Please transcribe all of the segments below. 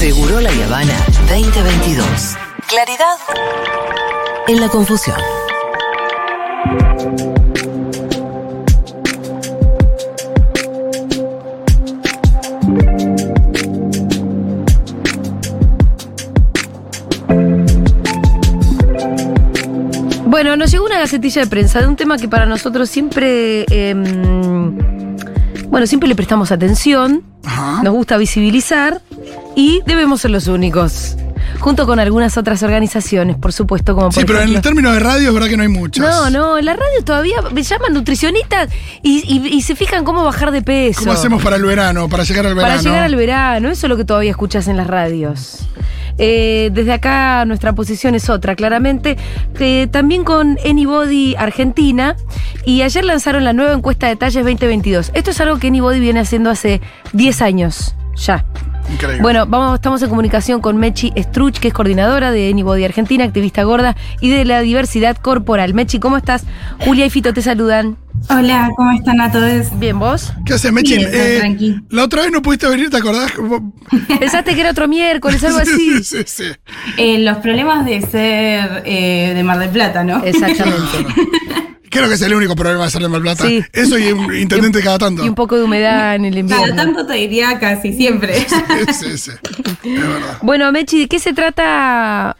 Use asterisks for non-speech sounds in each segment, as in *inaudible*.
Seguro la Habana 2022. Claridad en la confusión. Bueno, nos llegó una gacetilla de prensa de un tema que para nosotros siempre, em, bueno, siempre le prestamos atención, Ajá. nos gusta visibilizar y debemos ser los únicos, junto con algunas otras organizaciones, por supuesto, como por Sí, pero en el término de radio es verdad que no hay muchas. No, no, en la radio todavía me llaman nutricionistas y, y- y se fijan cómo bajar de peso. ¿Cómo hacemos para el verano, para llegar al verano? Para llegar al verano, eso es lo que todavía escuchas en las radios. Eh, desde acá nuestra posición es otra, claramente. que también con Anybody Argentina. Y ayer lanzaron la nueva encuesta de talles 2022. Esto es algo que Anybody viene haciendo hace 10 años ya. Increíble. Bueno, vamos, estamos en comunicación con Mechi Struch, que es coordinadora de Anybody Argentina, activista gorda y de la diversidad corporal. Mechi, ¿cómo estás? Julia y Fito te saludan. Hola, ¿cómo están a todos? Bien, ¿vos? ¿Qué haces, Mechin? Bien, Eh, tranqui. la otra vez no pudiste venir, ¿te acordás? Pensaste que era otro miércoles, algo *laughs* así. sí, sí, sí. Eh, los problemas de ser eh, de Mar del Plata, ¿no? Exactamente. Creo que es el único problema de ser de Mar Plata. Sí. Eso y un *laughs* intendente cada tanto. Y un poco de humedad en el Cada invierno. tanto te diría casi siempre. *laughs* Sí, sí, sí. Es verdad. Bueno, Mechi, ¿de qué se trata?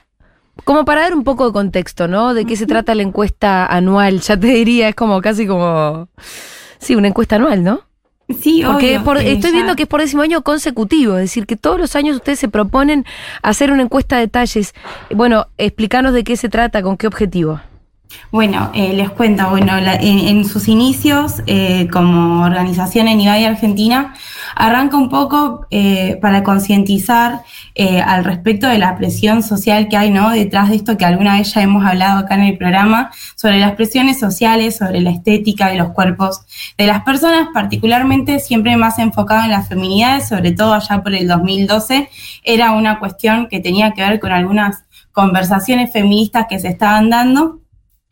Como para dar un poco de contexto, ¿no? ¿De qué se trata la encuesta anual? Ya te diría, es como casi como. Sí, una encuesta anual, ¿no? Sí, Porque obvio, por- estoy ya- viendo que es por décimo año consecutivo, es decir, que todos los años ustedes se proponen hacer una encuesta de talles. Bueno, explícanos de qué se trata, con qué objetivo. Bueno, eh, les cuento, bueno, la- en, sus inicios eh, como organización en IBAI Argentina, arranca un poco eh, para concientizar eh, al respecto de la presión social que hay, ¿no? Detrás de esto que alguna vez ya hemos hablado acá en el programa, sobre las presiones sociales, sobre la estética de los cuerpos de las personas, particularmente siempre más enfocado en las feminidades, sobre todo allá por el 2012, era una cuestión que tenía que ver con algunas conversaciones feministas que se estaban dando.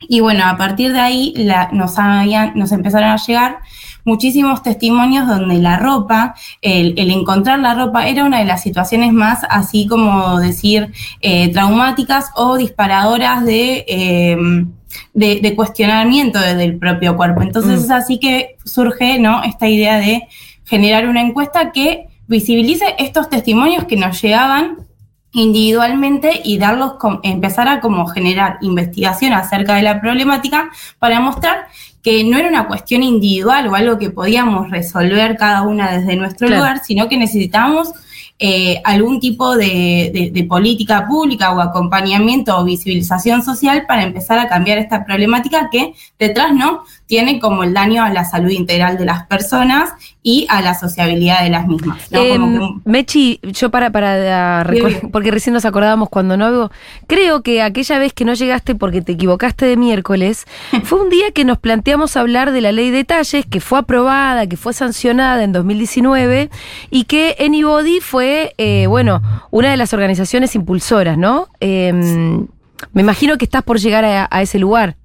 Y bueno, a partir de ahí la- nos, habían- nos empezaron a llegar muchísimos testimonios donde la ropa, el, el encontrar la ropa era una de las situaciones más, así como decir, eh, traumáticas o disparadoras de, eh, de, de cuestionamiento de- del propio cuerpo. Entonces Mm. es así que surge ¿no? esta idea de generar una encuesta que visibilice estos testimonios que nos llegaban individualmente y darlos com- empezar a como generar investigación acerca de la problemática para mostrar que no era una cuestión individual o algo que podíamos resolver cada una desde nuestro Claro. lugar, sino que necesitábamos eh, algún tipo de, de- de política pública o acompañamiento o visibilización social para empezar a cambiar esta problemática que detrás no tiene como el daño a la salud integral de las personas y a la sociabilidad de las mismas. ¿no? Como Em, que Mechi, yo para, para Bien, reco- bien. porque recién nos acordábamos cuando no hago, creo que aquella vez que no llegaste porque te equivocaste de miércoles, *laughs* fue un día que nos planteamos hablar de la ley de talles, que fue aprobada, que fue sancionada en 2019, y que Anybody fue, eh, bueno, una de las organizaciones impulsoras, ¿no? Em, me imagino que estás por llegar a, a ese lugar.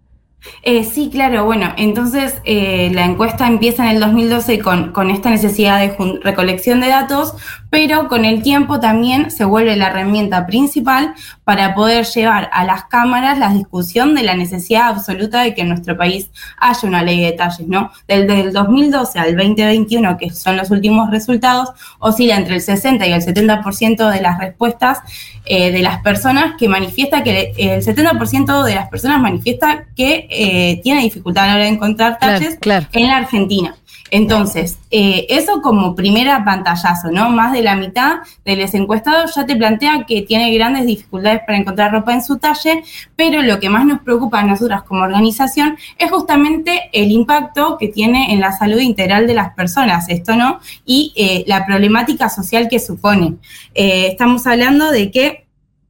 Eh, sí, claro, bueno, entonces eh, la encuesta empieza en el 2012 con, con esta necesidad de recolección de datos, pero con el tiempo también se vuelve la herramienta principal para poder llevar a las cámaras la discusión de la necesidad absoluta de que en nuestro país haya una ley de detalles, ¿no? Del, del 2012 al 2021, que son los últimos resultados, oscila entre el 60 y el 70% de las respuestas eh, de las personas que manifiesta que el 70% de las personas manifiesta que eh, tiene dificultad a la hora de encontrar Claro, talles claro. en la Argentina. Entonces, eh, eso como primera pantallazo, ¿no? Más de la mitad de los encuestados ya te plantea que tiene grandes dificultades para encontrar ropa en su talle, pero lo que más nos preocupa a nosotras como organización es justamente el impacto que tiene en la salud integral de las personas, esto, ¿no? Y eh, la problemática social que supone. Eh, estamos hablando de que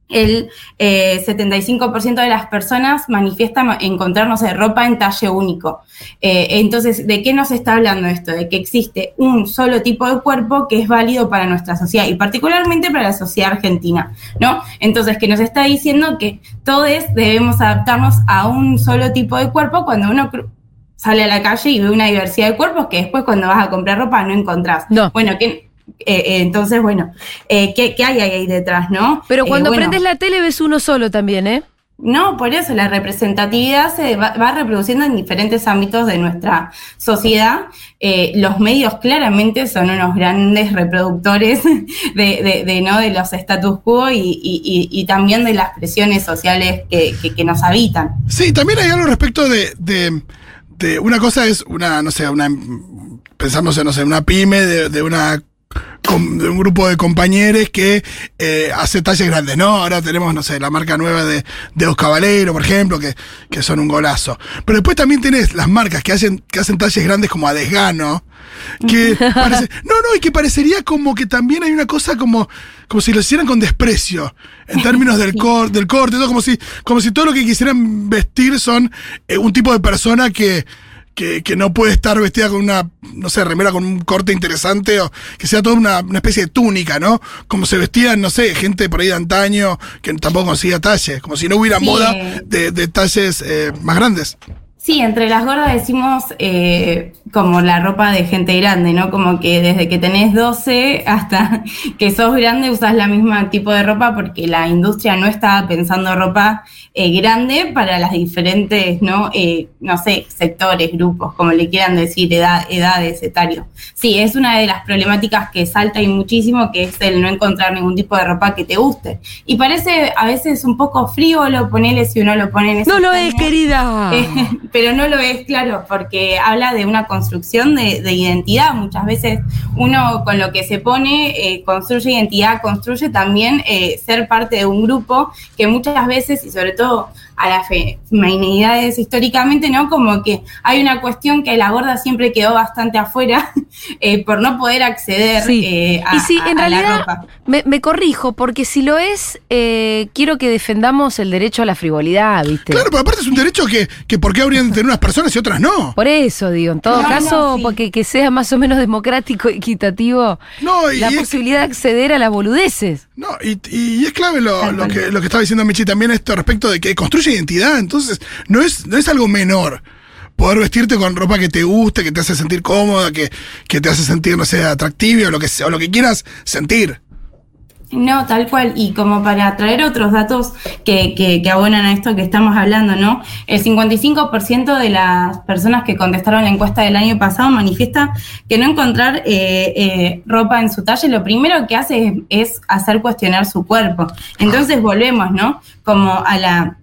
el eh, 75% de las personas manifiestan encontrar, no sé, ropa en talle único. Eh, entonces, ¿de qué nos está hablando esto? De que existe un solo tipo de cuerpo que es válido para nuestra sociedad y particularmente para la sociedad argentina, ¿no? Entonces, que nos está diciendo que todos debemos adaptarnos a un solo tipo de cuerpo cuando uno sale a la calle y ve una diversidad de cuerpos que después cuando vas a comprar ropa no encontrás. No. Bueno, que Eh, eh, entonces, bueno, eh, ¿qué, qué hay ahí detrás, no? Pero Eh, cuando bueno, prendes la tele ves uno solo también, ¿eh? No, por eso la representatividad se va, va reproduciendo en diferentes ámbitos de nuestra sociedad. Eh, los medios claramente son unos grandes reproductores *laughs* de, de- de, ¿no? de los status quo y, y- y- y también de las presiones sociales que, que- que nos habitan. Sí, también hay algo respecto de, de, de una cosa es una, no sé, una pensamos en, no sé, una pyme de, de una de un grupo de compañeros que eh, hace talles grandes, ¿no? Ahora tenemos, no sé, la marca nueva de, de Os Caballero, por ejemplo, que, que son un golazo. Pero después también tenés las marcas que hacen, que hacen talles grandes como a desgano, que *laughs* parece, no, no, y que parecería como que también hay una cosa como, como si lo hicieran con desprecio, en términos del, cor, del corte, todo como si, como si todo lo que quisieran vestir son eh, un tipo de persona que, que, que no puede estar vestida con una, no sé, remera con un corte interesante o que sea toda una, una especie de túnica, ¿no? Como se vestían, no sé, gente por ahí de antaño que tampoco conseguía talles, como si no hubiera Sí, moda de, de talles eh, más grandes. Sí, entre las gordas decimos eh, como la ropa de gente grande, ¿no? Como que desde que tenés 12 hasta *laughs* que sos grande usás la misma tipo de ropa porque la industria no está pensando ropa eh, grande para las diferentes, ¿no? Eh, no sé, sectores, grupos, como le quieran decir, edad, edades, etarios. Sí, es una de las problemáticas que salta y muchísimo, que es el no encontrar ningún tipo de ropa que te guste. Y parece a veces un poco frívolo ponerle si uno lo pone en No esos lo es, querida. *laughs* Pero no lo es, claro, porque habla de una construcción de, de identidad. Muchas veces uno con lo que se pone eh, construye identidad, construye también eh, ser parte de un grupo que muchas veces, y sobre todo a las feminidades históricamente, ¿no? Como que hay una cuestión que la gorda siempre quedó bastante afuera *laughs* eh, por no poder acceder Sí. eh, a, y sí, a- en a la realidad, ropa. me, me corrijo, porque si lo es, eh, quiero que defendamos el derecho a la frivolidad, ¿viste? Claro, pero aparte es un derecho que, que ¿por qué habrían de tener unas personas y otras no? Por eso, digo, en todo No, caso, no, sí. porque que sea más o menos democrático y equitativo No, y, la y es, posibilidad de acceder a las boludeces. No, y, y es clave lo, lo que, lo que estaba diciendo Michi también esto respecto de que construye identidad. Entonces, no es, no es algo menor. Poder vestirte con ropa que te guste, que te hace sentir cómoda, que, que te hace sentir, no sé, atractivo o lo que sea, o lo que quieras sentir. No, tal cual. Y como para traer otros datos que, que, que abonan a esto que estamos hablando, ¿no? El 55% de las personas que contestaron la encuesta del año pasado manifiesta que no encontrar eh, eh, ropa en su talle lo primero que hace es, es hacer cuestionar su cuerpo. Entonces volvemos, ¿no? Como a la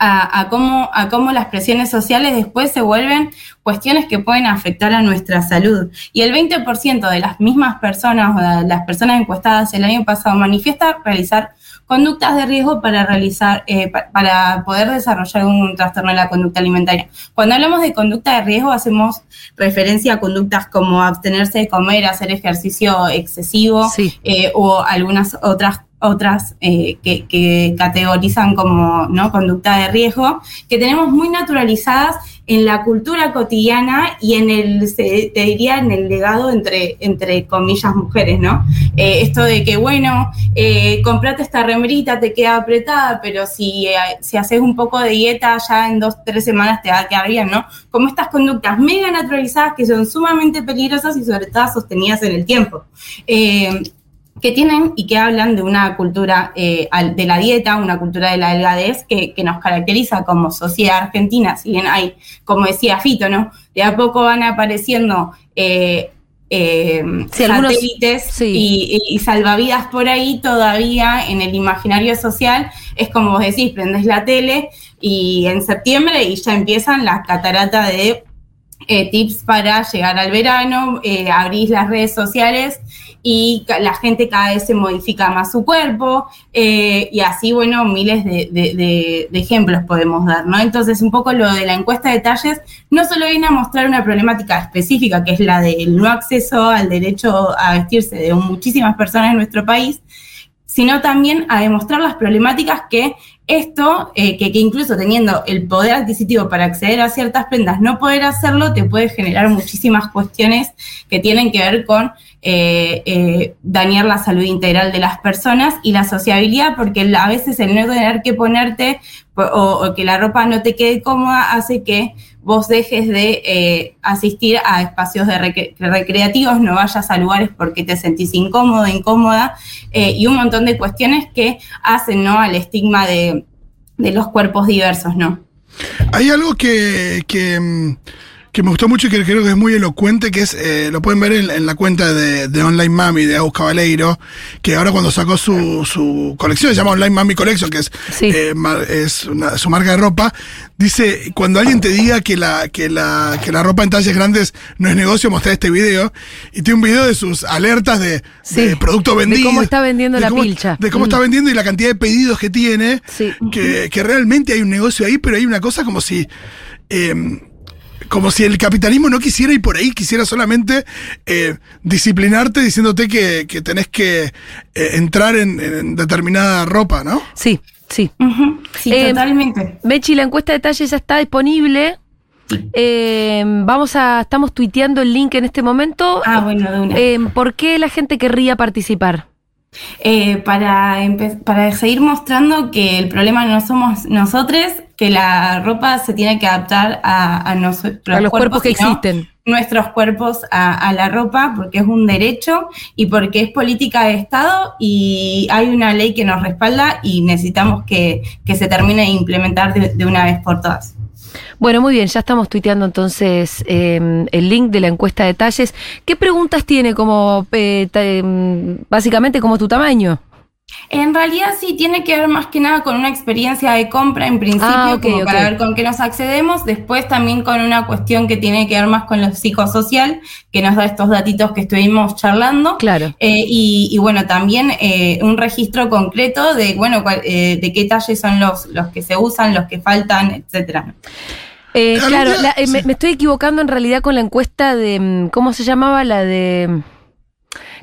a, a cómo, a cómo las presiones sociales después se vuelven cuestiones que pueden afectar a nuestra salud. Y el 20% de las mismas personas o de las personas encuestadas el año pasado manifiesta realizar conductas de riesgo para realizar, eh, pa- para poder desarrollar un trastorno de la conducta alimentaria. Cuando hablamos de conducta de riesgo, hacemos referencia a conductas como abstenerse de comer, hacer ejercicio excesivo, Sí. eh, o algunas otras otras eh, que, que categorizan como ¿no? conducta de riesgo, que tenemos muy naturalizadas en la cultura cotidiana y en el, te diría, en el legado entre, entre comillas mujeres, ¿no? Eh, esto de que, bueno, eh, comprate esta remerita, te queda apretada, pero si, si haces un poco de dieta, ya en dos, tres semanas te va a quedar bien, ¿no? Como estas conductas mega naturalizadas que son sumamente peligrosas y sobre todo sostenidas en el tiempo. Que tienen y que hablan de una cultura eh, de la dieta, una cultura de la delgadez que, que nos caracteriza como sociedad argentina, si bien hay, como decía Fito, ¿no? De a poco van apareciendo eh, eh, Sí, algunos- satélites sí. y- y salvavidas por ahí todavía en el imaginario social, es como vos decís, prendes la tele y en septiembre y ya empiezan las cataratas de eh, tips para llegar al verano, eh, abrís las redes sociales y la gente cada vez se modifica más su cuerpo eh, y así, bueno, miles de- de ejemplos podemos dar, ¿no? Entonces, un poco lo de la encuesta de talles no solo viene a mostrar una problemática específica, que es la del no acceso al derecho a vestirse de muchísimas personas en nuestro país, sino también a demostrar las problemáticas que Esto, eh, que, incluso teniendo el poder adquisitivo para acceder a ciertas prendas, no poder hacerlo, te puede generar muchísimas cuestiones que tienen que ver con eh, eh, dañar la salud integral de las personas y la sociabilidad, porque a veces el no tener que ponerte o, que la ropa no te quede cómoda hace que vos dejes de asistir a espacios recreativos, no vayas a lugares porque te sentís incómodo, incómoda, y un montón de cuestiones que hacen ¿no? al estigma de, de los cuerpos diversos, ¿no? Hay algo que, que mm, que me gustó mucho y que creo que es muy elocuente, que es, eh, lo pueden ver en, en la cuenta de, de, Online Mami de Agus Cabaleiro, que ahora cuando sacó su, su colección, se llama Online Mami Collection, que es, sí. eh, es una, su marca de ropa, dice, cuando alguien te diga que la, que la, que la ropa en talles grandes no es negocio, mostrar este video, y tiene un video de sus alertas de, Sí. de producto vendido. De cómo está vendiendo de la cómo- pilcha. De cómo Mm. está vendiendo y la cantidad de pedidos que tiene, Sí. que, que realmente hay un negocio ahí, pero hay una cosa como si... eh, como si el capitalismo no quisiera ir por ahí, quisiera solamente eh, disciplinarte diciéndote que, que tenés que eh, entrar en, en determinada ropa, ¿no? Sí, sí. Eh, totalmente. Mechi, la encuesta de detalles ya está disponible. Eh, vamos a, estamos tuiteando el link en este momento. Ah, bueno, de una. Eh, ¿Por qué la gente querría participar? Eh, para, para seguir mostrando que el problema no somos nosotros, que la ropa se tiene que adaptar a, a nosotros. A los cuerpos que existen. Nuestros cuerpos a, a la ropa, porque es un derecho y porque es política de Estado y hay una ley que nos respalda y necesitamos que, que se termine de implementar de, de una vez por todas. Bueno, muy bien, ya estamos tuiteando entonces eh, el link de la encuesta de detalles. ¿Qué preguntas tiene como, eh, em, básicamente, como tu tamaño? En realidad sí tiene que ver más que nada con una experiencia de compra en principio, Ah, como ok. para ver con qué nos accedemos, después también con una cuestión que tiene que ver más con lo psicosocial, que nos da estos datitos que estuvimos charlando. Claro. Eh, y, y bueno, también eh, un registro concreto de, bueno, cuál- eh, de qué talles son los, los que se usan, los que faltan, etcétera. Eh, claro, la- eh, me, me estoy equivocando en realidad con la encuesta de, mm, ¿cómo se llamaba? La de,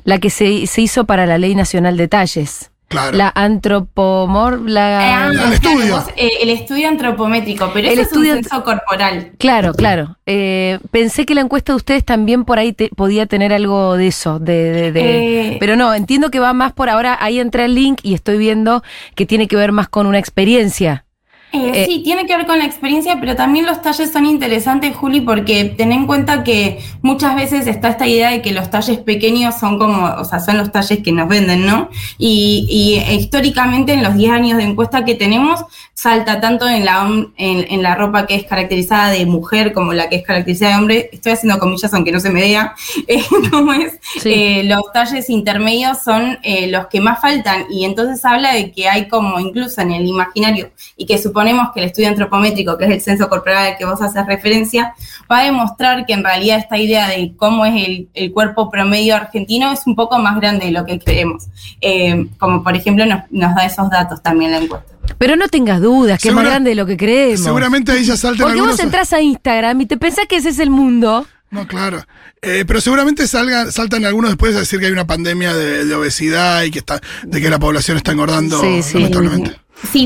la que se, se hizo para la Ley Nacional de Talles. Claro. La antropomor, la... Ah, el claro, estudio. vos, eh, el estudio antropométrico, pero El eso estudio es un censo corporal. Claro, claro. Eh, pensé que la encuesta de ustedes también por ahí te- podía tener algo de eso, de, de- de- Eh. pero no, entiendo que va más por ahora. Ahí entré al link y estoy viendo que tiene que ver más con una experiencia. Eh, Eh, sí, tiene que ver con la experiencia, pero también los talles son interesantes, Juli, porque ten en cuenta que muchas veces está esta idea de que los talles pequeños son como, o sea, son los talles que nos venden, ¿no? Y, y, eh, históricamente en los 10 años de encuesta que tenemos, salta tanto en la, en, en la ropa que es caracterizada de mujer como la que es caracterizada de hombre. Estoy haciendo comillas aunque no se me vea. *laughs* Eh, ¿Cómo es? Sí. Los talles intermedios son los que más faltan y entonces habla de que hay como incluso en el imaginario y que suponemos que el estudio antropométrico, que es el censo corporal al que vos haces referencia, va a demostrar que en realidad esta idea de cómo es el, el cuerpo promedio argentino es un poco más grande de lo que creemos. Eh, como por ejemplo nos, nos da esos datos también la encuesta. Pero no tengas dudas, que es más grande de lo que creemos. Seguramente ahí ya saltan Porque algunos. vos entras a Instagram y te pensás que ese es el mundo. No, claro. Eh, pero seguramente salgan, saltan algunos después a decir que hay una pandemia de, de obesidad y que está, de que la población está engordando Sí, sí. lamentablemente. Sí,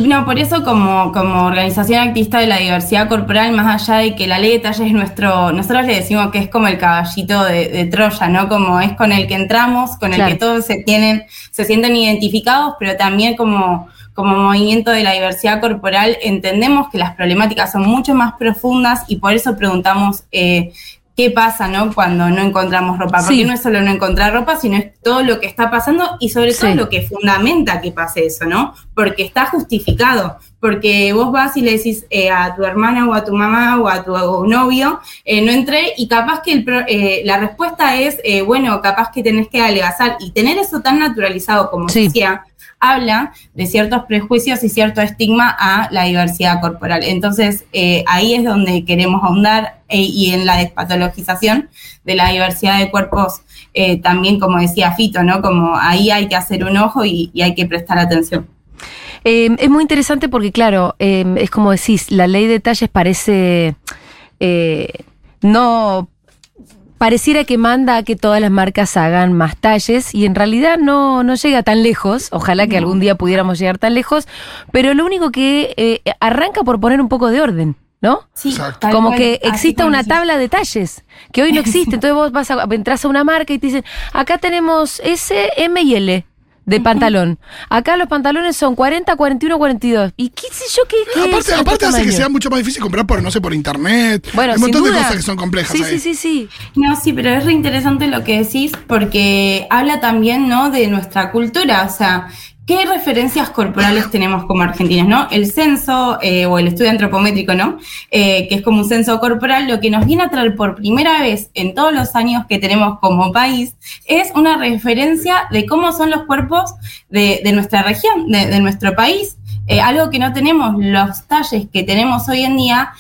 no, por eso como, como organización activista de la diversidad corporal, más allá de que la ley de talles es nuestro, nosotros le decimos que es como el caballito de, de Troya, ¿no? Como es con el que entramos, con el Claro. que todos se tienen, se sienten identificados, pero también como, como movimiento de la diversidad corporal entendemos que las problemáticas son mucho más profundas y por eso preguntamos eh, qué pasa, ¿no? Cuando no encontramos ropa. Sí. Porque no es solo no encontrar ropa, sino es todo lo que está pasando y sobre todo Sí. lo que fundamenta que pase eso, ¿no? Porque está justificado. Porque vos vas y le decís eh, a tu hermana o a tu mamá o a tu novio, eh, no entré y capaz que el pro- eh, la respuesta es, eh, bueno, capaz que tenés que adelgazar. Y tener eso tan naturalizado como Sí. decía, habla de ciertos prejuicios y cierto estigma a la diversidad corporal. Entonces, eh, ahí es donde queremos ahondar eh, y en la despatologización de la diversidad de cuerpos, eh, también como decía Fito, ¿no? Como ahí hay que hacer un ojo y, hay que prestar atención. Eh, es muy interesante porque, claro, eh, es como decís, la ley de talles parece eh, no pareciera que manda a que todas las marcas hagan más talles y en realidad no, no llega tan lejos. Ojalá que algún día pudiéramos llegar tan lejos, pero lo único que eh, arranca por poner un poco de orden. ¿no? Sí, Como cual, que exista una tabla de talles, que hoy no existe. *laughs* Entonces vos vas a, entras a una marca y te dicen, acá tenemos S, M y L de pantalón. Acá los pantalones son 40, 41, 42. ¿Y qué sé yo qué, qué es Aparte, en aparte hace que sea mucho más difícil comprar por, no sé, por internet. Bueno, Hay un montón de cosas que son complejas Sí, ahí. sí, sí, sí. No, sí, pero es re interesante lo que decís porque habla también, ¿no? De nuestra cultura, o sea, ¿qué referencias corporales tenemos como argentinas, no? El censo eh, o el estudio antropométrico, ¿no? Eh, que es como un censo corporal, lo que nos viene a traer por primera vez en todos los años que tenemos como país es una referencia de cómo son los cuerpos de, nuestra región, de, nuestro país. Eh, algo que no tenemos, los talles que tenemos hoy en día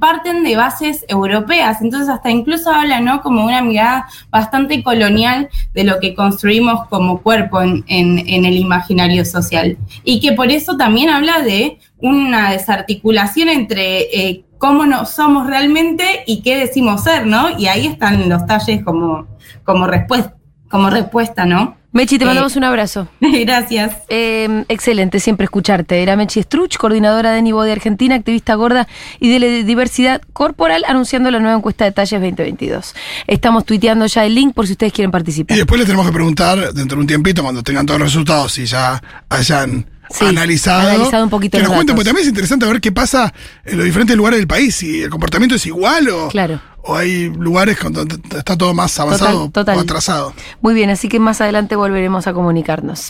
parten de bases europeas, entonces hasta incluso habla, ¿no? Como una mirada bastante colonial de lo que construimos como cuerpo en, el imaginario social. Y que por eso también habla de una desarticulación entre eh, cómo no somos realmente y qué decimos ser, ¿no? Y ahí están los talles como, como, respuesta, como respuesta, ¿no? Mechi, te Eh, mandamos un abrazo. *laughs* Gracias. Eh, excelente, siempre escucharte. Era Mechi Struch, coordinadora de Nivo de Argentina, activista gorda y de la diversidad corporal, anunciando la nueva encuesta de talles 2022. Estamos tuiteando ya el link por si ustedes quieren Y participar. después le tenemos que preguntar, dentro de un tiempito, cuando tengan todos los resultados y ya hayan Sí, analizado, analizado un poquito que nos cuenten, porque también es interesante ver qué pasa en los diferentes lugares del país, si el comportamiento es igual o, Claro. O hay lugares donde está todo más avanzado total. o atrasado. Muy bien, así que más adelante volveremos a comunicarnos.